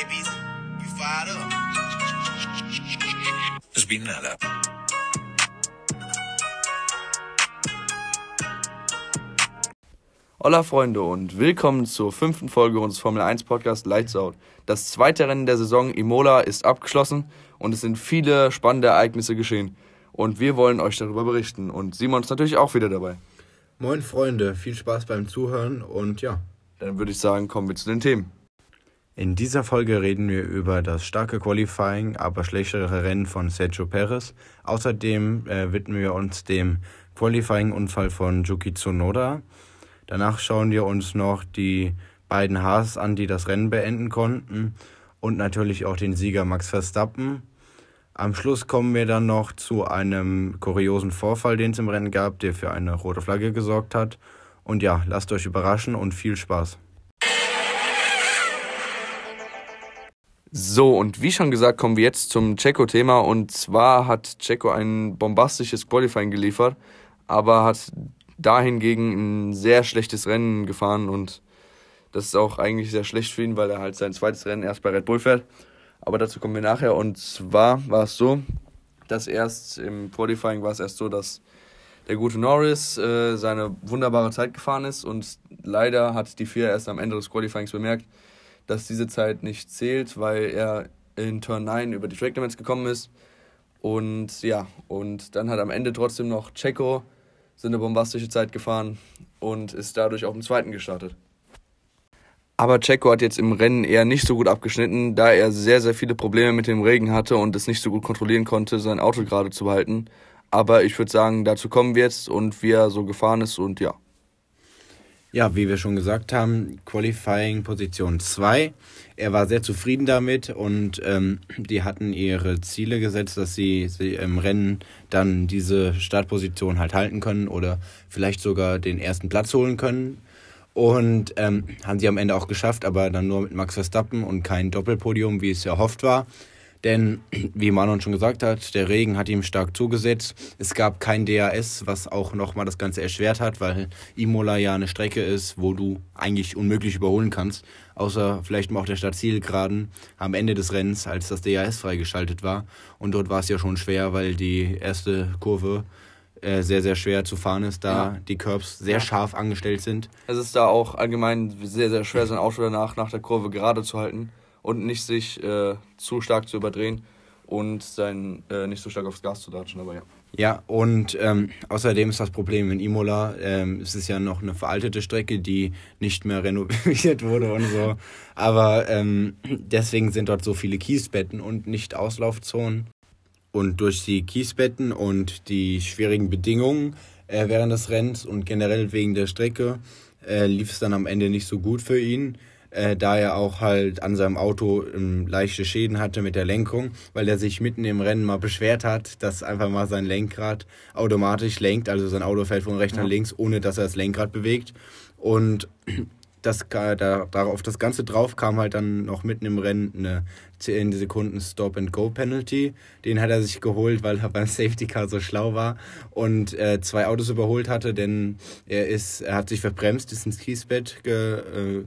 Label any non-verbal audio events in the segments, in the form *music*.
babies. You fired up. Spinella. Hola Freunde und willkommen zur fünften Folge unseres Formel 1 Podcast Lights Out. Das zweite Rennen der Saison Imola ist abgeschlossen und es sind viele spannende Ereignisse geschehen. Und wir wollen euch darüber berichten. Und Simon ist natürlich auch wieder dabei. Moin Freunde, viel Spaß beim Zuhören und ja. Dann würde ich sagen, kommen wir zu den Themen. In dieser Folge reden wir über das starke Qualifying, aber schlechtere Rennen von Sergio Perez. Außerdem äh, widmen wir uns dem Qualifying-Unfall von Yuki Tsunoda. Danach schauen wir uns noch die beiden Haas an, die das Rennen beenden konnten und natürlich auch den Sieger Max Verstappen. Am Schluss kommen wir dann noch zu einem kuriosen Vorfall, den es im Rennen gab, der für eine rote Flagge gesorgt hat. Und ja, lasst euch überraschen und viel Spaß. So, und wie schon gesagt, kommen wir jetzt zum Checo-Thema. Und zwar hat Checo ein bombastisches Qualifying geliefert, aber hat dahingegen ein sehr schlechtes Rennen gefahren. Und das ist auch eigentlich sehr schlecht für ihn, weil er halt sein zweites Rennen erst bei Red Bull fährt. Aber dazu kommen wir nachher. Und zwar war es so, dass erst im Qualifying war es erst so, dass der gute Norris äh, seine wunderbare Zeit gefahren ist. Und leider hat die FIA erst am Ende des Qualifyings bemerkt, dass diese Zeit nicht zählt, weil er in Turn 9 über die Track Limits gekommen ist. Und ja, und dann hat am Ende trotzdem noch Checo seine bombastische Zeit gefahren und ist dadurch auch im zweiten gestartet. Aber Checo hat jetzt im Rennen eher nicht so gut abgeschnitten, da er sehr, sehr viele Probleme mit dem Regen hatte und es nicht so gut kontrollieren konnte, sein Auto gerade zu behalten. Aber ich würde sagen, dazu kommen wir jetzt und wie er so gefahren ist und ja. Ja, wie wir schon gesagt haben, Qualifying Position 2. Er war sehr zufrieden damit und ähm, die hatten ihre Ziele gesetzt, dass sie, sie im Rennen dann diese Startposition halt halten können oder vielleicht sogar den ersten Platz holen können. Und ähm, haben sie am Ende auch geschafft, aber dann nur mit Max Verstappen und kein Doppelpodium, wie es erhofft war. Denn, wie Manon schon gesagt hat, der Regen hat ihm stark zugesetzt. Es gab kein DAS, was auch nochmal das Ganze erschwert hat, weil Imola ja eine Strecke ist, wo du eigentlich unmöglich überholen kannst. Außer vielleicht mal auf der Stadtzielgeraden am Ende des Rennens, als das DAS freigeschaltet war. Und dort war es ja schon schwer, weil die erste Kurve äh, sehr, sehr schwer zu fahren ist, da Ja. die Curbs sehr scharf angestellt sind. Es ist da auch allgemein sehr, sehr schwer, sein Auto danach nach der Kurve gerade zu halten und nicht sich äh, zu stark zu überdrehen und sein, äh, nicht so stark aufs Gas zu datschen. Aber ja. Ja, und ähm, außerdem ist das Problem in Imola, ähm, es ist ja noch eine veraltete Strecke, die nicht mehr renoviert *laughs* wurde und so. Aber ähm, deswegen sind dort so viele Kiesbetten und nicht Auslaufzonen. Und durch die Kiesbetten und die schwierigen Bedingungen äh, während des Rennens und generell wegen der Strecke äh, lief es dann am Ende nicht so gut für ihn, äh, da er auch halt an seinem Auto ähm, leichte Schäden hatte mit der Lenkung, weil er sich mitten im Rennen mal beschwert hat, dass einfach mal sein Lenkrad automatisch lenkt, also sein Auto fällt von rechts nach links, ohne dass er das Lenkrad bewegt. Und das, da, darauf das Ganze drauf kam halt dann noch mitten im Rennen eine 10 Sekunden Stop-and-Go-Penalty. Den hat er sich geholt, weil er beim Safety Car so schlau war und äh, zwei Autos überholt hatte, denn er ist, er hat sich verbremst, ist ins Kiesbett ge, äh,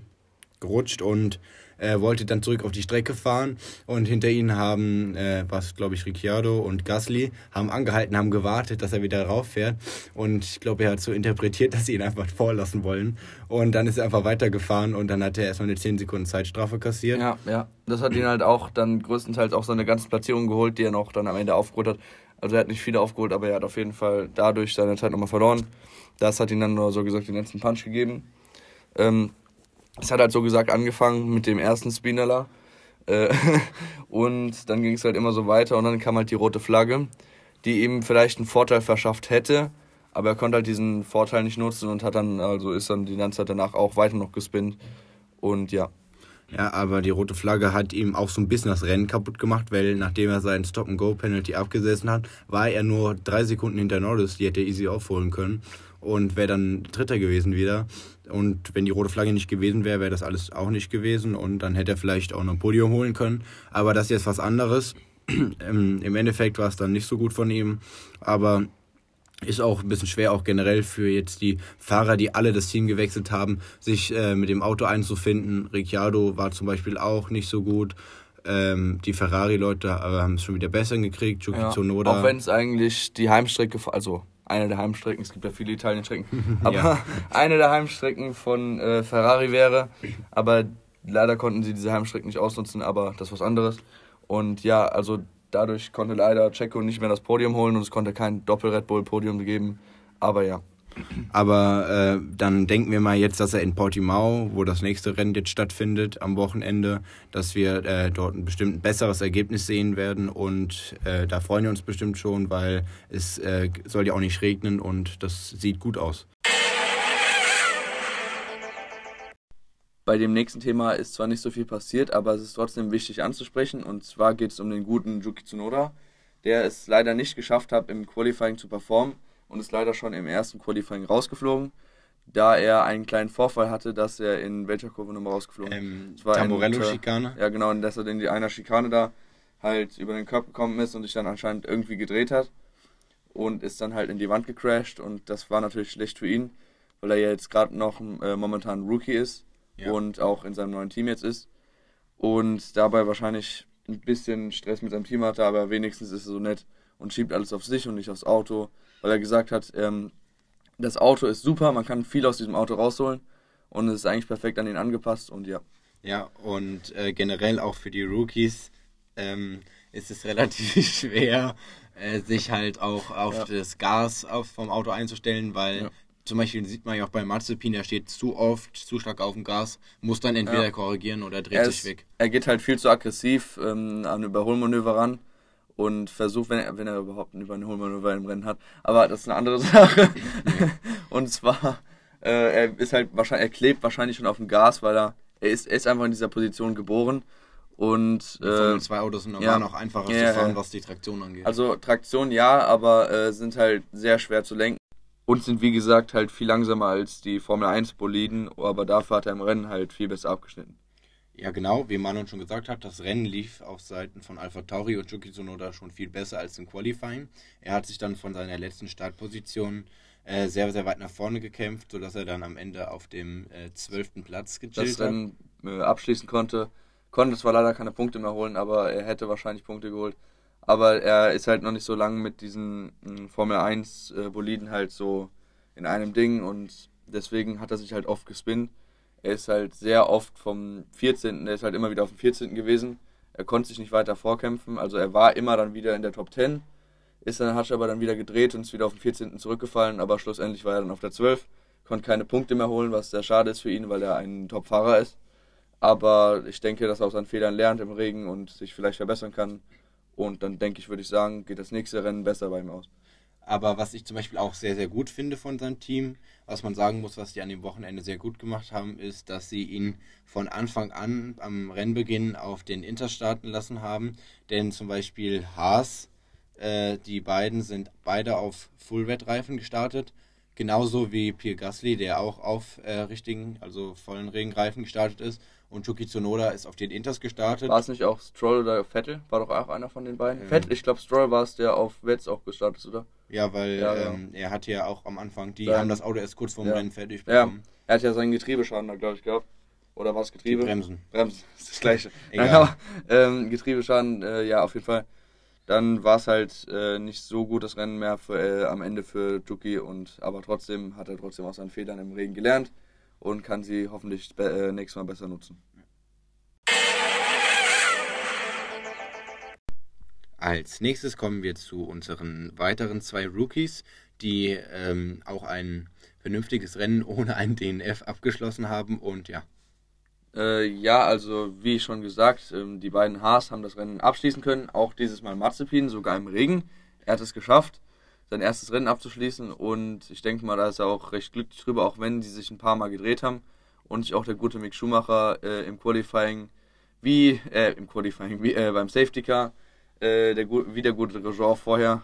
gerutscht und äh, wollte dann zurück auf die Strecke fahren und hinter ihnen haben, äh, was glaube ich, Ricciardo und Gasly haben angehalten, haben gewartet, dass er wieder rauffährt und ich glaube, er hat so interpretiert, *laughs* dass sie ihn einfach vorlassen wollen und dann ist er einfach weitergefahren und dann hat er erstmal eine 10 Sekunden Zeitstrafe kassiert. Ja, ja. Das hat ihn halt auch dann größtenteils auch seine ganzen Platzierungen geholt, die er noch dann am Ende aufgeholt hat. Also er hat nicht viele aufgeholt, aber er hat auf jeden Fall dadurch seine Zeit nochmal verloren. Das hat ihn dann nur so gesagt den letzten Punch gegeben. Ähm, es hat halt so gesagt angefangen mit dem ersten Spinella. Äh, *laughs* und dann ging es halt immer so weiter und dann kam halt die rote Flagge, die ihm vielleicht einen Vorteil verschafft hätte, aber er konnte halt diesen Vorteil nicht nutzen und hat dann, also ist dann die ganze Zeit danach auch weiter noch gespinnt. Und ja. Ja, aber die rote Flagge hat ihm auch so ein bisschen das Rennen kaputt gemacht, weil nachdem er seinen Stop-and-Go-Penalty abgesessen hat, war er nur drei Sekunden hinter Norris, die hätte er easy aufholen können und wäre dann Dritter gewesen wieder. Und wenn die rote Flagge nicht gewesen wäre, wäre das alles auch nicht gewesen und dann hätte er vielleicht auch noch ein Podium holen können. Aber das ist jetzt was anderes. *clears throat* Im Endeffekt war es dann nicht so gut von ihm, aber ist auch ein bisschen schwer, auch generell für jetzt die Fahrer, die alle das Team gewechselt haben, sich äh, mit dem Auto einzufinden. Ricciardo war zum Beispiel auch nicht so gut. Ähm, die Ferrari-Leute haben es schon wieder besser gekriegt. Yuki Ja. Tsunoda. Auch wenn es eigentlich die Heimstrecke, also eine der Heimstrecken, es gibt ja viele Italien-Strecken, *laughs* aber Ja. eine der Heimstrecken von äh, Ferrari wäre. Aber leider konnten sie diese Heimstrecken nicht ausnutzen, aber das ist was anderes. Und ja, also dadurch konnte leider Checo nicht mehr das Podium holen und es konnte kein Doppel-Red Bull-Podium geben. Aber ja. Aber äh, dann denken wir mal jetzt, dass er in Portimao, wo das nächste Rennen jetzt stattfindet am Wochenende, dass wir äh, dort ein bestimmt ein besseres Ergebnis sehen werden und äh, da freuen wir uns bestimmt schon, weil es äh, soll ja auch nicht regnen und das sieht gut aus. Bei dem nächsten Thema ist zwar nicht so viel passiert, aber es ist trotzdem wichtig anzusprechen. Und zwar geht es um den guten Yuki Tsunoda, der es leider nicht geschafft hat, im Qualifying zu performen und ist leider schon im ersten Qualifying rausgeflogen, da er einen kleinen Vorfall hatte, dass er in welcher Kurve nochmal rausgeflogen Ähm, ein, Tamburello-Schikane. Ja, genau, und dass er in die einer Schikane da halt über den Körper gekommen ist und sich dann anscheinend irgendwie gedreht hat und ist dann halt in die Wand gecrashed und das war natürlich schlecht für ihn, weil er ja jetzt gerade noch äh, momentan Rookie ist Ja. und auch in seinem neuen Team jetzt ist und dabei wahrscheinlich ein bisschen Stress mit seinem Team hatte, aber wenigstens ist er so nett und schiebt alles auf sich und nicht aufs Auto, weil er gesagt hat, ähm, das Auto ist super, man kann viel aus diesem Auto rausholen und es ist eigentlich perfekt an ihn angepasst und ja. Ja, und äh, generell auch für die Rookies ähm, ist es *laughs* relativ schwer, äh, sich halt auch auf Ja. das Gas auf, vom Auto einzustellen, weil Ja. zum Beispiel sieht man ja auch bei Mazepin, der steht zu oft, zu stark auf dem Gas, muss dann entweder Ja. korrigieren oder dreht er, sich ist, weg. er geht halt viel zu aggressiv ähm, an Überholmanöver ran und versucht, wenn er, wenn er überhaupt ein Überholmanöver im Rennen hat, aber das ist eine andere *laughs* Sache. und zwar, äh, er ist halt wahrscheinlich, er klebt wahrscheinlich schon auf dem Gas, weil er, er ist, er ist einfach in dieser Position geboren und äh, 2 Autos sind ja. noch einfacher Ja, zu fahren, ja. was die Traktion angeht. also Traktion ja, aber äh, sind halt sehr schwer zu lenken und sind wie gesagt halt viel langsamer als die Formel 1 Boliden, aber dafür hat er im Rennen halt viel besser abgeschnitten. Ja, genau, wie Manon schon gesagt hat, das Rennen lief auf Seiten von Alpha Tauri und Yuki Tsunoda schon viel besser als im Qualifying. Er hat sich dann von seiner letzten Startposition äh, sehr, sehr weit nach vorne gekämpft, sodass er dann am Ende auf dem äh, zwölften Platz das gechillt hat. Rennen äh, abschließen konnte. Konnte zwar leider keine Punkte mehr holen, aber er hätte wahrscheinlich Punkte geholt. Aber er ist halt noch nicht so lange mit diesen mh, Formel 1 äh, Boliden halt so in einem Ding und deswegen hat er sich halt oft gespinnt. Er ist halt sehr oft vom 14. Er ist halt immer wieder auf dem 14. gewesen. Er konnte sich nicht weiter vorkämpfen, also er war immer dann wieder in der Top 10. Ist dann, hat aber dann wieder gedreht und ist wieder auf den 14. zurückgefallen, aber schlussendlich war er dann auf der 12. Konnte keine Punkte mehr holen, was sehr schade ist für ihn, weil er ein Top-Fahrer ist. Aber ich denke, dass er aus seinen Fehlern lernt im Regen und sich vielleicht verbessern kann. Und dann denke ich, würde ich sagen, geht das nächste Rennen besser bei ihm aus. Aber was ich zum Beispiel auch sehr, sehr gut finde von seinem Team, was man sagen muss, was die an dem Wochenende sehr gut gemacht haben, ist, dass sie ihn von Anfang an am Rennbeginn auf den Inter starten lassen haben. Denn zum Beispiel Haas, äh, die beiden sind beide auf Full-Wet-Reifen gestartet. Genauso wie Pierre Gasly, der auch auf äh, richtigen, also vollen Regenreifen gestartet ist. Und Yuki Tsunoda ist auf den Inters gestartet. War es nicht auch Stroll oder Vettel? War doch auch einer von den beiden? Ähm. Vettel, ich glaube Stroll war es, der auf Wets auch gestartet ist, oder? Ja, weil Ja, ja. Ähm, er hatte ja auch am Anfang, die Dann- haben das Auto erst kurz vorm Ja. Rennen fertig Ja, bekommen. er hat ja seinen Getriebeschaden da, glaube ich, gehabt. Oder war es Die Getriebe? Bremsen. Bremsen, *laughs* ist das gleiche. *laughs* Egal. Nein, aber, ähm, Getriebeschaden, äh, ja, auf jeden Fall. Dann war es halt äh, nicht so gut das Rennen mehr für, äh, am Ende für Juki und aber trotzdem hat er trotzdem aus seinen Fehlern im Regen gelernt und kann sie hoffentlich äh, nächstes Mal besser nutzen. Als nächstes kommen wir zu unseren weiteren zwei Rookies, die ähm, auch ein vernünftiges Rennen ohne einen DNF abgeschlossen haben und ja, Äh, ja, also wie schon gesagt, ähm, die beiden Haas haben das Rennen abschließen können. Auch dieses Mal Mazepin, sogar im Regen. Er hat es geschafft, sein erstes Rennen abzuschließen. Und ich denke mal, da ist er auch recht glücklich drüber, auch wenn die sich ein paar Mal gedreht haben. Und sich auch der gute Mick Schumacher äh, im Qualifying, wie, äh, im Qualifying, wie äh, beim Safety Car, äh, der, wie der gute Grosjean vorher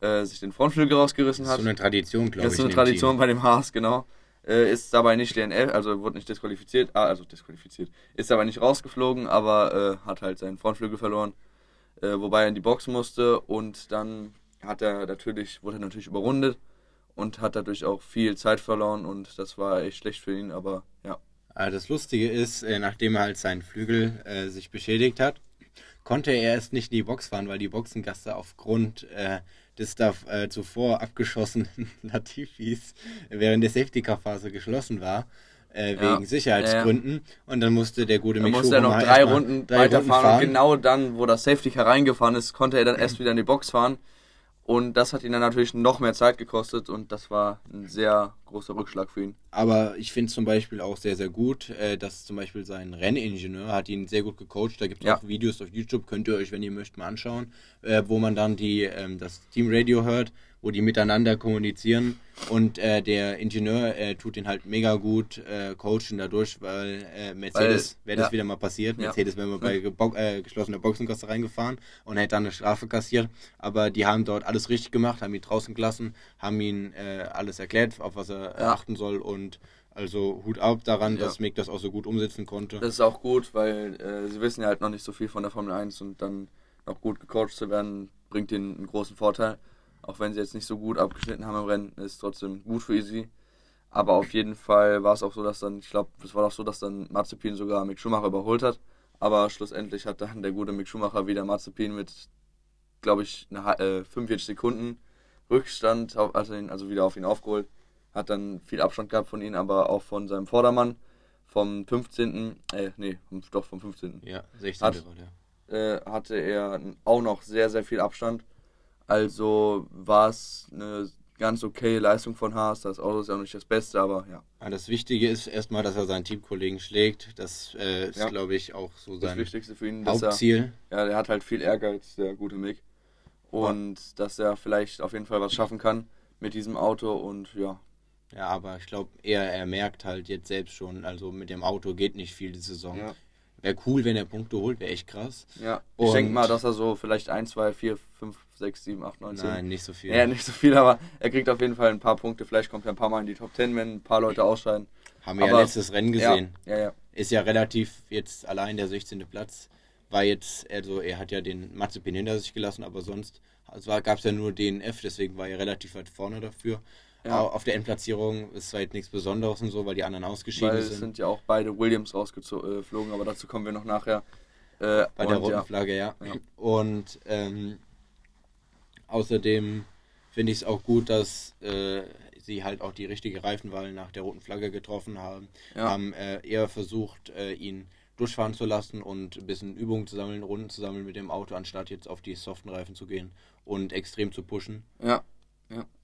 äh, sich den Frontflügel rausgerissen das ist hat. so eine Tradition, glaube Das ich. ist eine in dem Tradition Team. bei dem Haas, genau. Äh, ist dabei nicht DNF, also wurde nicht disqualifiziert, ah, also disqualifiziert. Ist dabei nicht rausgeflogen, aber hat halt seinen Frontflügel verloren. Wobei er in die Box musste und dann hat er natürlich, wurde er natürlich überrundet und hat dadurch auch viel Zeit verloren und das war echt schlecht für ihn, aber ja. Also das Lustige ist, äh, nachdem er halt seinen Flügel äh, sich beschädigt hat, konnte er erst nicht in die Box fahren, weil die Boxengasse aufgrund äh, des da äh, zuvor abgeschossenen *laughs* Latifis während der Safety-Car-Phase geschlossen war. Äh, Ja. wegen Sicherheitsgründen. Ja, Und dann musste der gute Mick musste er noch drei Runden drei weiterfahren Runden und genau dann, wo das Safety Car reingefahren ist, konnte er dann erst *clears throat* wieder in die Box fahren. Und das hat ihn dann natürlich noch mehr Zeit gekostet und das war ein sehr großer Rückschlag für ihn. Aber ich finde zum Beispiel auch sehr, sehr gut, äh, dass zum Beispiel sein Renningenieur hat ihn sehr gut gecoacht. Da gibt es Ja. auch Videos auf YouTube, könnt ihr euch, wenn ihr möchtet, mal anschauen, äh, wo man dann die, ähm, das Teamradio hört, wo die miteinander kommunizieren. Und äh, der Ingenieur äh, tut ihn halt mega gut äh, coachen dadurch, weil äh, Mercedes, wäre das ja. wieder mal passiert, Ja. Mercedes wäre mal bei gebo- äh, geschlossener Boxengasse reingefahren und hätte dann eine Strafe kassiert. Aber die haben dort alles richtig gemacht, haben ihn draußen gelassen, haben ihn äh, alles erklärt, auf was er Ja. achten soll und also Hut ab daran, Ja. dass Mick das auch so gut umsetzen konnte. Das ist auch gut, weil äh, sie wissen ja halt noch nicht so viel von der Formel 1 und dann noch gut gecoacht zu werden, bringt ihnen einen großen Vorteil. Auch wenn sie jetzt nicht so gut abgeschnitten haben im Rennen, ist trotzdem gut für sie. Aber auf jeden Fall war es auch so, dass dann, ich glaube, es war auch so, dass dann Mazepin sogar Mick Schumacher überholt hat. Aber schlussendlich hat dann der gute Mick Schumacher wieder Mazepin mit, glaube ich, eine, äh, 45 Sekunden Rückstand, auf, also, ihn, also wieder auf ihn aufgeholt. Hat dann viel Abstand gehabt von ihm, aber auch von seinem Vordermann vom 15. Äh, nee, doch vom 15. Ja, 16. Hat- Runde. Äh, hatte er auch noch sehr, sehr viel Abstand. Also war es eine ganz okay Leistung von Haas. Das Auto ist ja auch nicht das Beste, aber ja. Ja, das Wichtige ist erstmal, dass er seinen Teamkollegen schlägt. Das äh, ist, Ja. glaube ich, auch so Das sein Wichtigste für ihn, dass er, Hauptziel. ja, der hat halt viel Ehrgeiz, der gute Mick. Und dass er vielleicht auf jeden Fall was schaffen kann mit diesem Auto und ja. Ja, aber ich glaube, er, er merkt halt jetzt selbst schon, also mit dem Auto geht nicht viel die Saison. Ja. Wäre cool, wenn er Punkte holt, wäre echt krass. Ja, ich Und- denke mal, dass er so vielleicht 1, 2, 4, 5, 6, 7, 8, 9, 10. Nein, nicht so viel. Ja, nicht so viel, aber er kriegt auf jeden Fall ein paar Punkte. Vielleicht kommt er ein paar Mal in die Top 10, wenn ein paar Leute ausscheiden. Haben wir ja aber- letztes Rennen gesehen. Ja, ja, ja. Ist ja relativ jetzt allein der 16. Platz. War jetzt, also er hat ja den Mazepin hinter sich gelassen, aber sonst gab es ja nur DNF, deswegen war er relativ weit vorne dafür. Ja. Au- Auf der Endplatzierung ist zwar jetzt nichts Besonderes und so, weil die anderen ausgeschieden Weil es sind. sind ja auch beide Williams rausgeflogen, aber dazu kommen wir noch nachher. Äh, Bei der roten ja, Flagge, ja. Ja. Und ähm, außerdem finde ich es auch gut, dass äh, sie halt auch die richtige Reifenwahl nach der roten Flagge getroffen haben. Ja. Haben äh, eher versucht, äh, ihn durchfahren zu lassen und ein bisschen Übungen zu sammeln, Runden zu sammeln mit dem Auto, anstatt jetzt auf die soften Reifen zu gehen und extrem zu pushen. ja,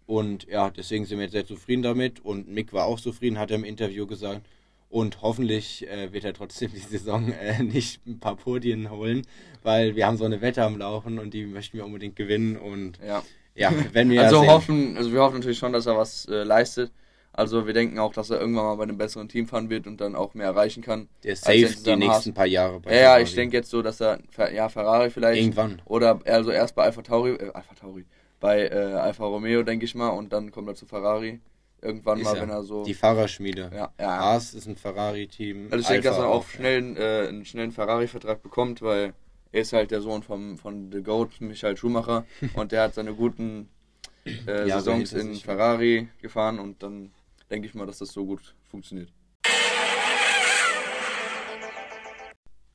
Und ja, deswegen sind wir jetzt sehr zufrieden damit. Und Mick war auch zufrieden, hat er im Interview gesagt. Und hoffentlich äh, wird er trotzdem *laughs* die Saison äh, nicht ein paar Podien holen, weil wir haben so eine Wette am Laufen und die möchten wir unbedingt gewinnen. Und ja. ja, wenn wir *laughs* Also hoffen, also wir hoffen natürlich schon, dass er was äh, leistet. Also wir denken auch, dass er irgendwann mal bei einem besseren Team fahren wird und dann auch mehr erreichen kann. der safe die nächsten paar Jahre bei Ja, ja, Ferrari. ich denke jetzt so, dass er, ja, Ferrari vielleicht. Irgendwann. Oder also erst bei Alpha Tauri, äh, Alpha Tauri, bei äh, Alfa Romeo, denke ich mal, und dann kommt er zu Ferrari. Irgendwann Ist mal, er. wenn er so. Die Fahrerschmiede. ja, ja. Haas ist ein Ferrari-Team. Also ich denke, dass Alpha er auch schnell einen, äh, einen schnellen Ferrari-Vertrag bekommt, weil er ist halt der Sohn vom, von The Goat, Michael Schumacher, *laughs* und der hat seine guten äh, Ja, Saisons in. Ferrari gefahren und dann denke ich mal, dass das so gut funktioniert.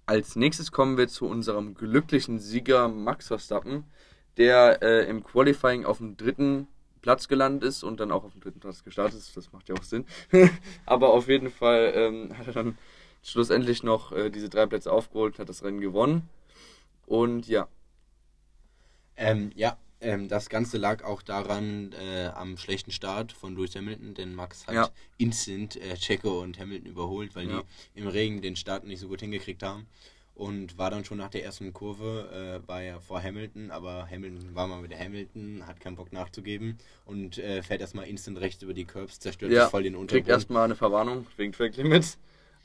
Als nächstes kommen wir zu unserem glücklichen Sieger Max Verstappen, der äh, im Qualifying auf dem dritten Platz gelandet ist und dann auch auf dem dritten Platz gestartet ist. Das macht ja auch Sinn. *laughs* Aber auf jeden Fall ähm, *laughs* hat er dann schlussendlich noch äh, diese drei Plätze aufgeholt, hat das Rennen gewonnen. Und ja, Ähm, ja, ähm, das Ganze lag auch daran äh, am schlechten Start von Lewis Hamilton, denn Max hat Ja. instant äh, Checo und Hamilton überholt, weil Ja. die im Regen den Start nicht so gut hingekriegt haben. Und war dann schon nach der ersten Kurve, äh, war er vor Hamilton, aber Hamilton war mal wieder Hamilton, hat keinen Bock nachzugeben und äh, fährt erstmal instant rechts über die Curbs, zerstört ja voll den kriegt Untergrund. erstmal eine Verwarnung wegen Track Limits.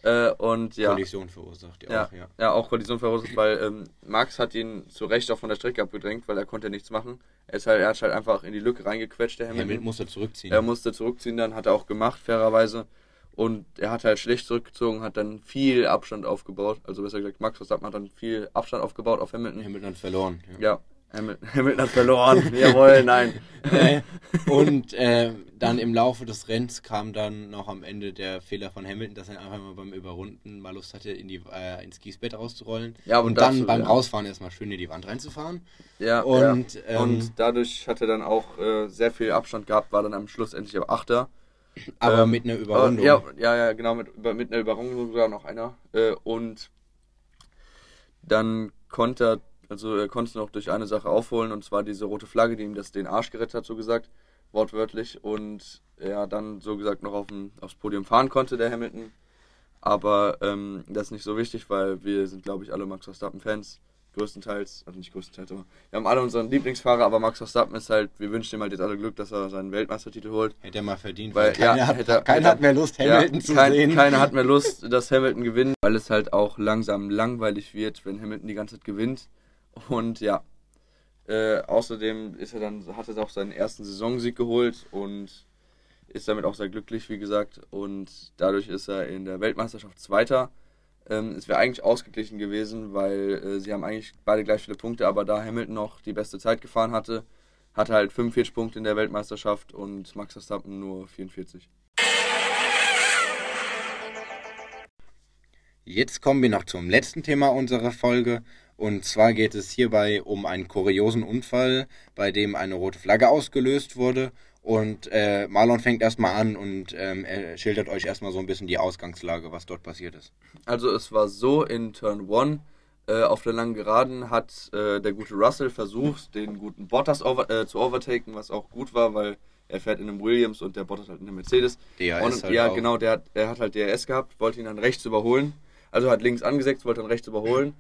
Äh, und ja, Kollision verursacht, ja. ja, Auch, ja. ja, auch Kollision verursacht, weil ähm, Max hat ihn zu Recht auch von der Strecke abgedrängt, weil er konnte nichts machen. Er, ist halt, er hat halt einfach in die Lücke reingequetscht, der Hamilton. Hamilton musste zurückziehen. Er musste zurückziehen, dann hat er auch gemacht, fairerweise. Und er hat halt schlecht zurückgezogen, hat dann viel Abstand aufgebaut. Also besser gesagt, Max Verstappen hat dann viel Abstand aufgebaut auf Hamilton. Hamilton hat verloren. Ja. Ja, Hamilton, *laughs* Hamilton hat verloren. *laughs* Jawohl, nein. Äh, *laughs* und äh, dann im Laufe des Rennens kam dann noch am Ende der Fehler von Hamilton, dass er einfach mal beim Überrunden mal Lust hatte, in die, äh, ins Kiesbett rauszurollen. Ja, und, und dann dazu, beim ja. Rausfahren erstmal schön in die Wand reinzufahren. Ja, Und, ja. ähm, und dadurch hat er dann auch äh, sehr viel Abstand gehabt, war dann am Schluss endlich aber Achter. Aber Ähm, mit einer Überrundung. Äh, ja, ja, ja, genau, mit, mit einer Überrundung sogar noch einer. Äh, und dann konnte er, also er konnte es noch durch eine Sache aufholen, und zwar diese rote Flagge, die ihm das den Arsch gerettet hat, so gesagt, wortwörtlich. Und er dann so gesagt noch auf dem, aufs Podium fahren konnte, der Hamilton. Aber ähm, das ist nicht so wichtig, weil wir sind, glaube ich, alle Max Verstappen-Fans. Größtenteils, also nicht größtenteils, aber wir haben alle unseren Lieblingsfahrer, aber Max Verstappen ist halt, wir wünschen ihm halt jetzt alle Glück, dass er seinen Weltmeistertitel holt. Hätte er mal verdient, Weil, weil, keiner, ja, hat, hätte er- keiner hätte hat mehr Lust, Hamilton ja, zu kein, sehen. Keiner hat mehr *laughs* Lust, dass Hamilton gewinnt, weil es halt auch langsam langweilig wird, wenn Hamilton die ganze Zeit gewinnt. Und ja, äh, außerdem ist er dann, hat er auch seinen ersten Saisonsieg geholt und ist damit auch sehr glücklich, wie gesagt. Und dadurch ist er in der Weltmeisterschaft Zweiter. Ähm, es wäre eigentlich ausgeglichen gewesen, weil äh, sie haben eigentlich beide gleich viele Punkte, aber da Hamilton noch die beste Zeit gefahren hatte, hat er halt 45 Punkte in der Weltmeisterschaft und Max Verstappen nur 44. Jetzt kommen wir noch zum letzten Thema unserer Folge. Und zwar geht es hierbei um einen kuriosen Unfall, bei dem eine rote Flagge ausgelöst wurde. Und äh, Marlon fängt erstmal an und ähm, er schildert euch erstmal so ein bisschen die Ausgangslage, was dort passiert ist. Also es war so, in Turn 1 äh, auf der langen Geraden hat äh, der gute Russell versucht, den guten Bottas over, äh, zu overtaken, was auch gut war, weil er fährt in einem Williams und der Bottas halt in einem Mercedes. DRS und, halt ja, auch. genau, der hat, er hat halt DRS gehabt, wollte ihn dann rechts überholen. Also hat links angesetzt, wollte dann rechts überholen.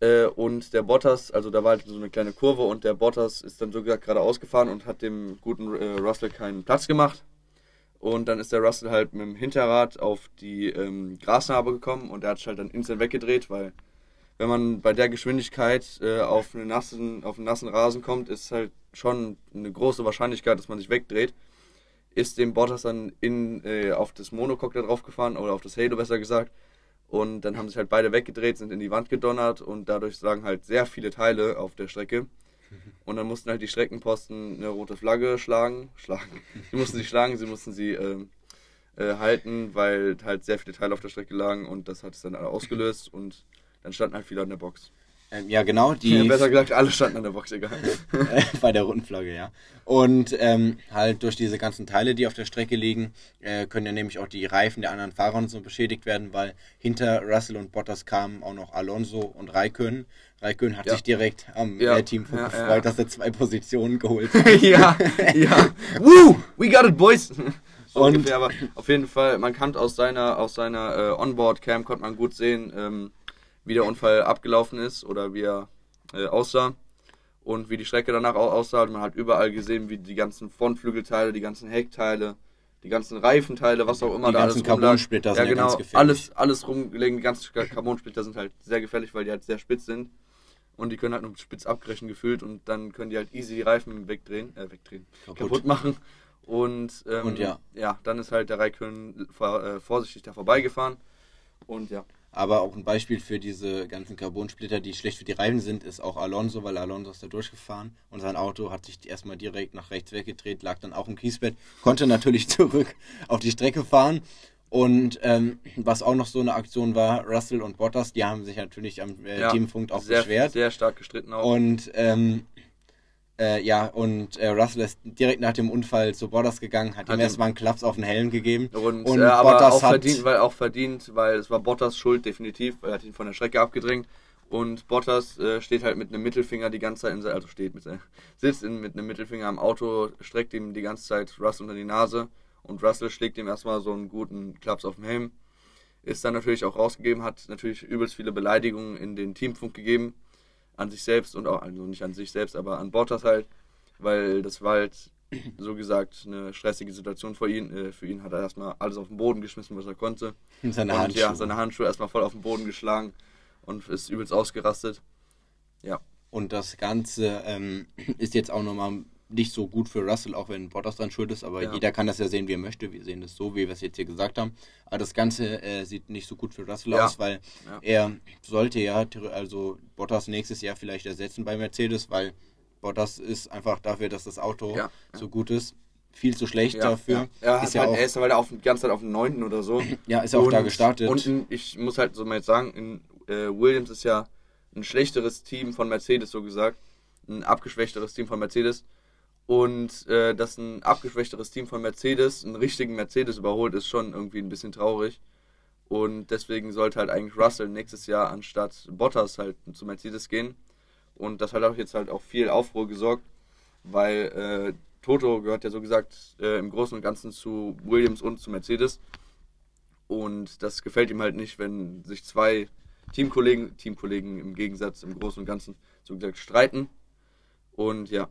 Äh, und der Bottas, also da war halt so eine kleine Kurve und der Bottas ist dann so gesagt geradeaus gefahren und hat dem guten äh, Russell keinen Platz gemacht. Und dann ist der Russell halt mit dem Hinterrad auf die ähm, Grasnarbe gekommen und der hat sich halt dann instant weggedreht, weil wenn man bei der Geschwindigkeit äh, auf, einen nassen, auf einen nassen Rasen kommt, ist halt schon eine große Wahrscheinlichkeit, dass man sich wegdreht. Ist dem Bottas dann in, äh, auf das Monocoque da drauf gefahren oder auf das Halo besser gesagt. Und dann haben sich halt beide weggedreht, sind in die Wand gedonnert und dadurch lagen halt sehr viele Teile auf der Strecke. *laughs* Und dann mussten halt die Streckenposten eine rote Flagge schlagen. Schlagen. *laughs* Sie mussten sie schlagen, sie mussten sie ähm, äh, halten, weil halt sehr viele Teile auf der Strecke lagen und das hat es dann alle ausgelöst und dann standen halt viele an der Box. Ähm, ja, genau, die Ja, besser gesagt, alle standen an der Box, egal. *laughs* bei der roten Flagge, ja. Und ähm, halt durch diese ganzen Teile, die auf der Strecke liegen, äh, können ja nämlich auch die Reifen der anderen Fahrer und so beschädigt werden, weil hinter Russell und Bottas kamen auch noch Alonso und Raikön. Raikön hat Ja. sich direkt am Ja. Team Ja, gefreut, ja. dass er zwei Positionen geholt *laughs* hat. ja, ja. *laughs* Woo! We got it, boys! So Und- ungefähr, aber auf jeden Fall, man kann aus seiner, aus seiner äh, Onboard-Cam konnte man gut sehen, ähm, wie der Unfall abgelaufen ist oder wie er äh, aussah und wie die Strecke danach au- aussah. Und man hat überall gesehen, wie die ganzen Frontflügelteile, die ganzen Heckteile, die ganzen Reifenteile, was auch immer Die da ganzen alles. Carbonsplitter ja, sind ja genau, ganz gefährlich. alles, alles rumgelegen. Die ganzen Carbonsplitter sind halt sehr gefährlich, weil die halt sehr spitz sind. Und die können halt nur spitz abbrechen gefühlt und dann können die halt easy die Reifen wegdrehen, äh, wegdrehen, Kaputt. kaputt, machen. Und, ähm, Und ja. ja, dann ist halt der Raikön äh, vorsichtig da vorbeigefahren. Und ja, Aber auch ein Beispiel für diese ganzen Carbonsplitter, die schlecht für die Reifen sind, ist auch Alonso, weil Alonso ist da durchgefahren und sein Auto hat sich erstmal direkt nach rechts weggedreht, lag dann auch im Kiesbett, konnte natürlich *laughs* zurück auf die Strecke fahren. Und ähm, was auch noch so eine Aktion war, Russell und Bottas, die haben sich natürlich am äh, ja Teamfunk auch sehr, beschwert. Sehr stark gestritten auch. Und ähm, äh, ja, und äh, Russell ist direkt nach dem Unfall zu Bottas gegangen, hat, Hat ihm erstmal einen Klaps auf den Helm gegeben. Und, Und äh, aber Bottas auch hat- verdient, weil auch verdient, weil es war Bottas Schuld definitiv, weil er hat ihn von der Strecke abgedrängt. Und Bottas äh, steht halt mit einem Mittelfinger die ganze Zeit, in, also steht mit, äh, sitzt in, mit einem Mittelfinger am Auto, streckt ihm die ganze Zeit Russell unter die Nase und Russell schlägt ihm erstmal so einen guten Klaps auf den Helm. Ist dann natürlich auch rausgegeben, hat natürlich übelst viele Beleidigungen in den Teamfunk gegeben, an sich selbst und auch, also nicht an sich selbst, aber an Bottas halt, weil das war halt so gesagt eine stressige Situation für ihn. Äh, für ihn hat er erstmal alles auf den Boden geschmissen, was er konnte. Seine und Handschuhe. ja, seine Handschuhe erstmal voll auf den Boden geschlagen und ist übelst ausgerastet. Ja. Und das Ganze ähm, *clears throat* ist jetzt auch nochmal nicht so gut für Russell, auch wenn Bottas dann schuld ist, aber Ja. jeder kann das ja sehen, wie er möchte. Wir sehen das so, wie wir es jetzt hier gesagt haben. Aber das Ganze äh, sieht nicht so gut für Russell Ja. aus, weil Ja. er sollte ja also Bottas nächstes Jahr vielleicht ersetzen bei Mercedes, weil Bottas ist einfach dafür, dass das Auto Ja. so gut ist, viel zu schlecht dafür. Ja, ist ist ja halt, auch, er ist halt auf, die ganze Zeit auf dem 9. oder so. *laughs* ja, ist ja auch da gestartet. Und in, ich muss halt so mal jetzt sagen, in, äh, Williams ist ja ein schlechteres Team von Mercedes, so gesagt. Ein abgeschwächteres Team von Mercedes. Und äh, dass ein abgeschwächteres Team von Mercedes einen richtigen Mercedes überholt, ist schon irgendwie ein bisschen traurig. Und deswegen sollte halt eigentlich Russell nächstes Jahr anstatt Bottas halt zu Mercedes gehen. Und das hat auch jetzt halt auch viel Aufruhr gesorgt, weil äh, Toto gehört ja so gesagt äh, im Großen und Ganzen zu Williams und zu Mercedes. Und das gefällt ihm halt nicht, wenn sich zwei Teamkollegen, Teamkollegen im Gegensatz im Großen und Ganzen so gesagt streiten. Und ja,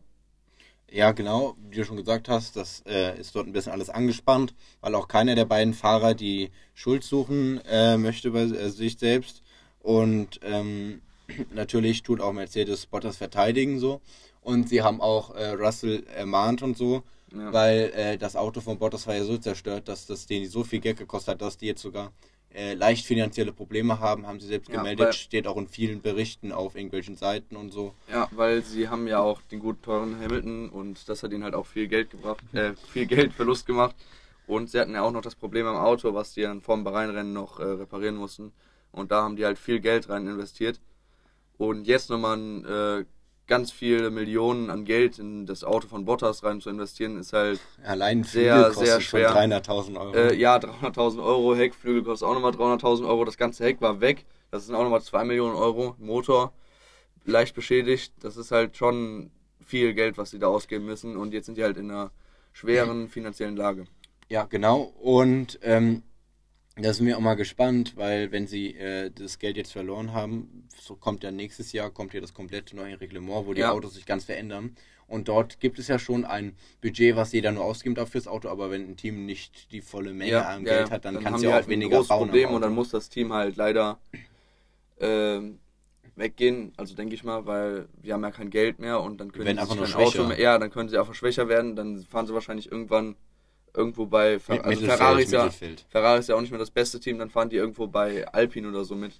Ja, genau, wie du schon gesagt hast, das äh, ist dort ein bisschen alles angespannt, weil auch keiner der beiden Fahrer die Schuld suchen äh, möchte bei äh, sich selbst. Und ähm, *clears throat* natürlich tut auch Mercedes Bottas verteidigen so. Und sie haben auch äh, Russell ermahnt und so, Ja. weil äh, das Auto von Bottas war ja so zerstört, dass das denen so viel Geld gekostet hat, dass die jetzt sogar äh, leicht finanzielle Probleme haben, haben sie selbst Ja, gemeldet, steht auch in vielen Berichten auf irgendwelchen Seiten und so. ja, weil sie haben ja auch den gut teuren Hamilton und das hat ihnen halt auch viel Geld gebracht, äh, viel Geldverlust *laughs* gemacht. Und sie hatten ja auch noch das Problem am Auto, was die dann vorm Bahrain-Rennen noch äh, reparieren mussten. Und da haben die halt viel Geld rein investiert. Und jetzt nochmal äh, ganz viele Millionen an Geld in das Auto von Bottas rein zu investieren, ist halt Allein ein Sehr, sehr schon schwer. 300.000 Euro. Äh, ja, 300.000 Euro, Heckflügel kostet auch nochmal 300.000 Euro, das ganze Heck war weg, das sind auch nochmal 2 Millionen Euro, Motor leicht beschädigt, das ist halt schon viel Geld, was sie da ausgeben müssen und jetzt sind die halt in einer schweren finanziellen Lage. Ja, genau. Und ähm, da sind wir auch mal gespannt, weil wenn sie äh, das Geld jetzt verloren haben, so kommt ja nächstes Jahr kommt ja das komplette neue Reglement, wo die Ja. Autos sich ganz verändern. Und dort gibt es ja schon ein Budget, was jeder nur ausgeben darf fürs Auto, aber wenn ein Team nicht die volle Menge an Geld hat, dann, kann haben es ja halt auch ein weniger großes bauen. Problem und dann muss das Team halt leider ähm, weggehen, also denke ich mal, weil wir haben ja kein Geld mehr und dann können sie einfach nur Auto mehr, ja, dann können sie einfach schwächer werden, dann fahren sie wahrscheinlich irgendwann irgendwo bei Fer also Ferrari ist ja. Ferrari ist ja auch nicht mehr das beste Team, dann fahren die irgendwo bei Alpine oder so mit.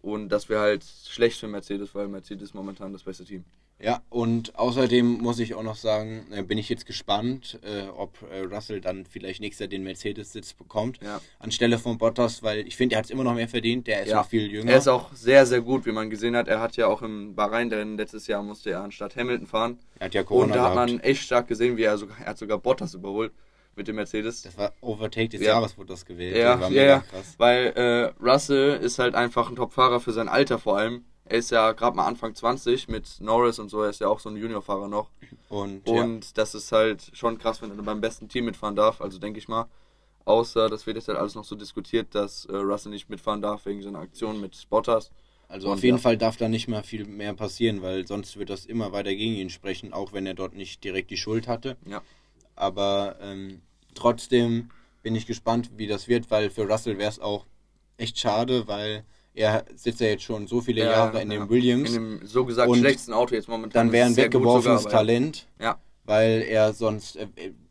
Und das wäre halt schlecht für Mercedes, weil Mercedes momentan das beste Team. Ja, und außerdem muss ich auch noch sagen, äh, bin ich jetzt gespannt, äh, ob äh, Russell dann vielleicht nächstes Jahr den Mercedes-Sitz bekommt, Ja. anstelle von Bottas, weil ich finde, er hat es immer noch mehr verdient, der ist Ja. noch viel jünger. Er ist auch sehr, sehr gut, wie man gesehen hat. Er hat ja auch im Bahrain-Rennen letztes Jahr musste er anstatt Hamilton fahren. er hat ja Corona Und da hat man echt stark gesehen, wie er sogar, er hat sogar Bottas überholt mit dem Mercedes. Das war Overtake des Ja. Jahres, wurde das gewählt. Ja, ja, ja. krass. Weil äh, Russell ist halt einfach ein Top-Fahrer für sein Alter vor allem. Er ist ja gerade mal Anfang 20 mit Norris und so, er ist ja auch so ein Juniorfahrer noch. Und, Und das ist halt schon krass, wenn er beim besten Team mitfahren darf, also denke ich mal. Außer, das wird jetzt halt alles noch so diskutiert, dass äh, Russell nicht mitfahren darf wegen seiner Aktion mit Bottas. ja, also und auf jeden ja. Fall darf da nicht mal viel mehr passieren, weil sonst wird das immer weiter gegen ihn sprechen, auch wenn er dort nicht direkt die Schuld hatte. Ja. Aber ähm, trotzdem bin ich gespannt, wie das wird, weil für Russell wäre es auch echt schade, weil er sitzt ja jetzt schon so viele Ja, Jahre in ja. dem Williams. In dem so gesagt schlechtesten Auto jetzt momentan. dann wäre ein weggeworfenes sogar, Talent, Ja, weil er sonst, äh,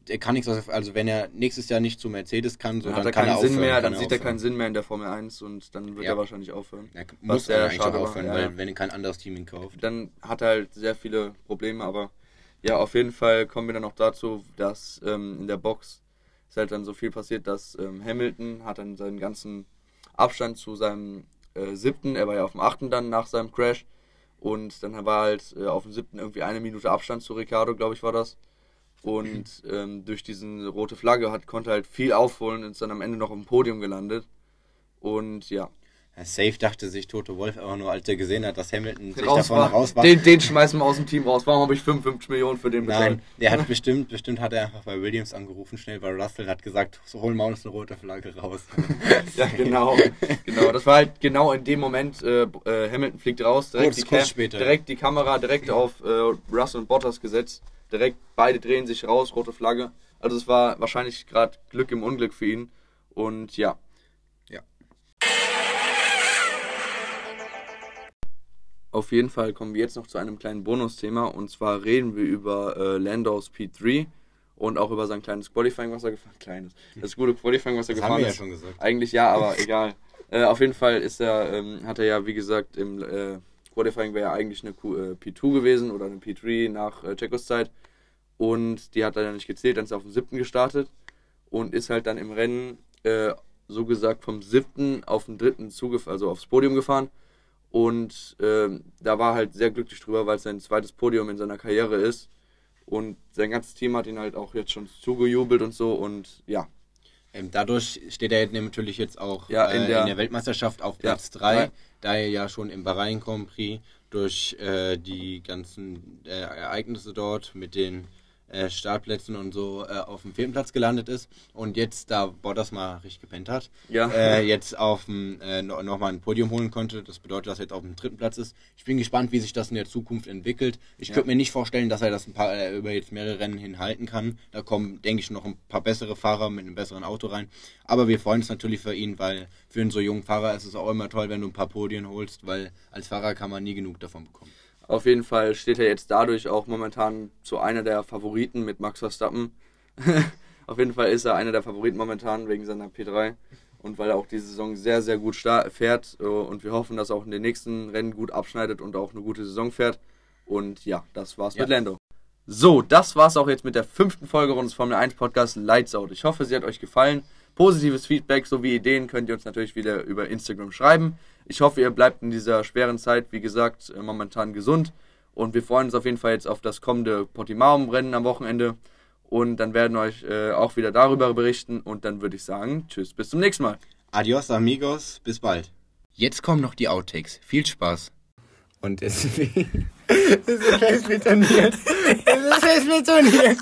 er kann nichts, also wenn er nächstes Jahr nicht zu Mercedes kann, so dann dann, hat er kann keinen er Sinn aufhören, mehr, kann dann er sieht er keinen Sinn mehr in der Formel 1 und dann wird er wahrscheinlich aufhören. Er muss er eigentlich auch aufhören, weil wenn kein anderes Team ihn kauft. Dann hat er halt sehr viele Probleme, aber ja, auf jeden Fall kommen wir dann noch dazu, dass ähm, in der Box ist halt dann so viel passiert, dass ähm, Hamilton hat dann seinen ganzen Abstand zu seinem äh, siebten, er war ja auf dem achten dann nach seinem Crash und dann war halt äh, auf dem siebten irgendwie eine Minute Abstand zu Ricardo, glaube ich, war das. Und ähm, durch diese rote Flagge hat, konnte halt viel aufholen und ist dann am Ende noch dem Podium gelandet. Und Ja, Safe dachte sich Toto Wolf aber nur, als er gesehen hat, dass Hamilton sich raus davon war. raus war. Den, den schmeißen wir aus dem Team raus. Warum habe ich 55 Millionen für den Nein, bezahlt? der hat bestimmt, bestimmt hat er einfach bei Williams angerufen, schnell bei Russell, hat gesagt, so holen wir uns eine rote Flagge raus. *laughs* Ja, genau. genau. Das war halt genau in dem Moment, äh, äh, Hamilton fliegt raus, direkt, Kurz- die, kurz später. direkt die Kamera direkt auf äh, Russell und Bottas gesetzt. Direkt beide drehen sich raus, rote Flagge. Also es war wahrscheinlich gerade Glück im Unglück für ihn. Und ja. Auf jeden Fall kommen wir jetzt noch zu einem kleinen Bonusthema und zwar reden wir über äh, Landos P3 und auch über sein kleines Qualifying, was er gefahren *laughs* Kleines. Das gute Qualifying, was er Das gefahren haben wir ja ist. schon gesagt. Eigentlich ja, aber *laughs* egal. Äh, auf jeden Fall ist er, ähm, hat er ja, wie gesagt, im äh, Qualifying wäre ja eigentlich eine Q, äh, P2 gewesen oder eine P3 nach äh, Checos Zeit. Und die hat leider nicht gezählt, dann ist er auf dem siebten gestartet und ist halt dann im Rennen, äh, so gesagt, vom siebten auf den dritten Zugef also aufs Podium gefahren. Und ähm, da war er halt sehr glücklich drüber, weil es sein zweites Podium in seiner Karriere ist. Und sein ganzes Team hat ihn halt auch jetzt schon zugejubelt und so. Und ja, Ähm, dadurch steht er natürlich jetzt auch Ja, äh, in in, der- der, Weltmeisterschaft auf Ja, Platz 3, drei. da er ja schon im Bahrain Grand Prix durch äh, die ganzen äh, Ereignisse dort mit den äh, Startplätzen und so äh, auf dem vierten Platz gelandet ist und jetzt, da Bottas mal richtig gepennt hat, Ja. äh, jetzt auf dem, äh, no, nochmal ein Podium holen konnte. Das bedeutet, dass er jetzt auf dem dritten Platz ist. Ich bin gespannt, wie sich das in der Zukunft entwickelt. Ich Ja. könnte mir nicht vorstellen, dass er das ein paar, äh, über jetzt mehrere Rennen hinhalten kann. Da kommen, denke ich, noch ein paar bessere Fahrer mit einem besseren Auto rein. Aber wir freuen uns natürlich für ihn, weil für einen so jungen Fahrer ist es auch immer toll, wenn du ein paar Podien holst, weil als Fahrer kann man nie genug davon bekommen. Auf jeden Fall steht er jetzt dadurch auch momentan zu einer der Favoriten mit Max Verstappen. *laughs* Auf jeden Fall ist er einer der Favoriten momentan wegen seiner P3 und weil er auch diese Saison sehr, sehr gut fährt. äh, Und wir hoffen, dass er auch in den nächsten Rennen gut abschneidet und auch eine gute Saison fährt. Und ja, das war's Ja. mit Lando. So, das war's auch jetzt mit der fünften Folge unseres Formel 1 Podcasts Lights Out. Ich hoffe, sie hat euch gefallen. Positives Feedback sowie Ideen könnt ihr uns natürlich wieder über Instagram schreiben. Ich hoffe, ihr bleibt in dieser schweren Zeit, wie gesagt, äh, momentan gesund. Und wir freuen uns auf jeden Fall jetzt auf das kommende Portimao-Rennen am Wochenende. Und dann werden wir euch äh, auch wieder darüber berichten. Und dann würde ich sagen, tschüss, bis zum nächsten Mal. Adios, amigos, bis bald. Jetzt kommen noch die Outtakes. Viel Spaß. Und deswegen. *laughs* Es ist fest betoniert. Es ist fest betoniert.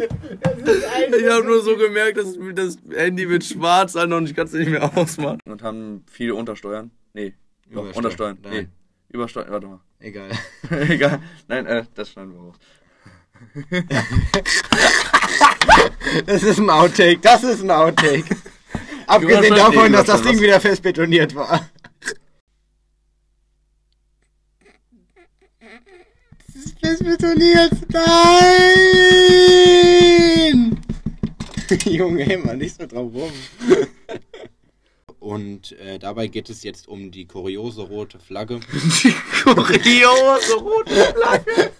*laughs* Ich habe nur so gemerkt, dass das Handy wird schwarz an und ich kann es nicht mehr ausmachen. Und haben viele Untersteuern. Nee, doch, Übersteuern. Untersteuern. Nee, Nein. Übersteuern. Warte mal. Egal. *laughs* Egal. Nein, äh, das schneiden wir raus. *laughs* Das ist ein Outtake. Das ist ein Outtake. Abgesehen davon, nee, dass das Ding wieder fest betoniert war. Es ist fest betoniert. Nein! *laughs* Junge, immer nicht so drauf rum. Und äh, dabei geht es jetzt um die kuriose rote Flagge. Die kuriose rote Flagge.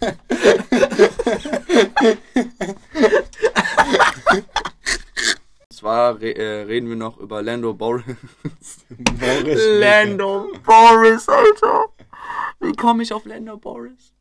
Und zwar re äh, reden wir noch über Lando Boris. Boris Lando Boris, Alter. Wie komme ich auf Lando Boris?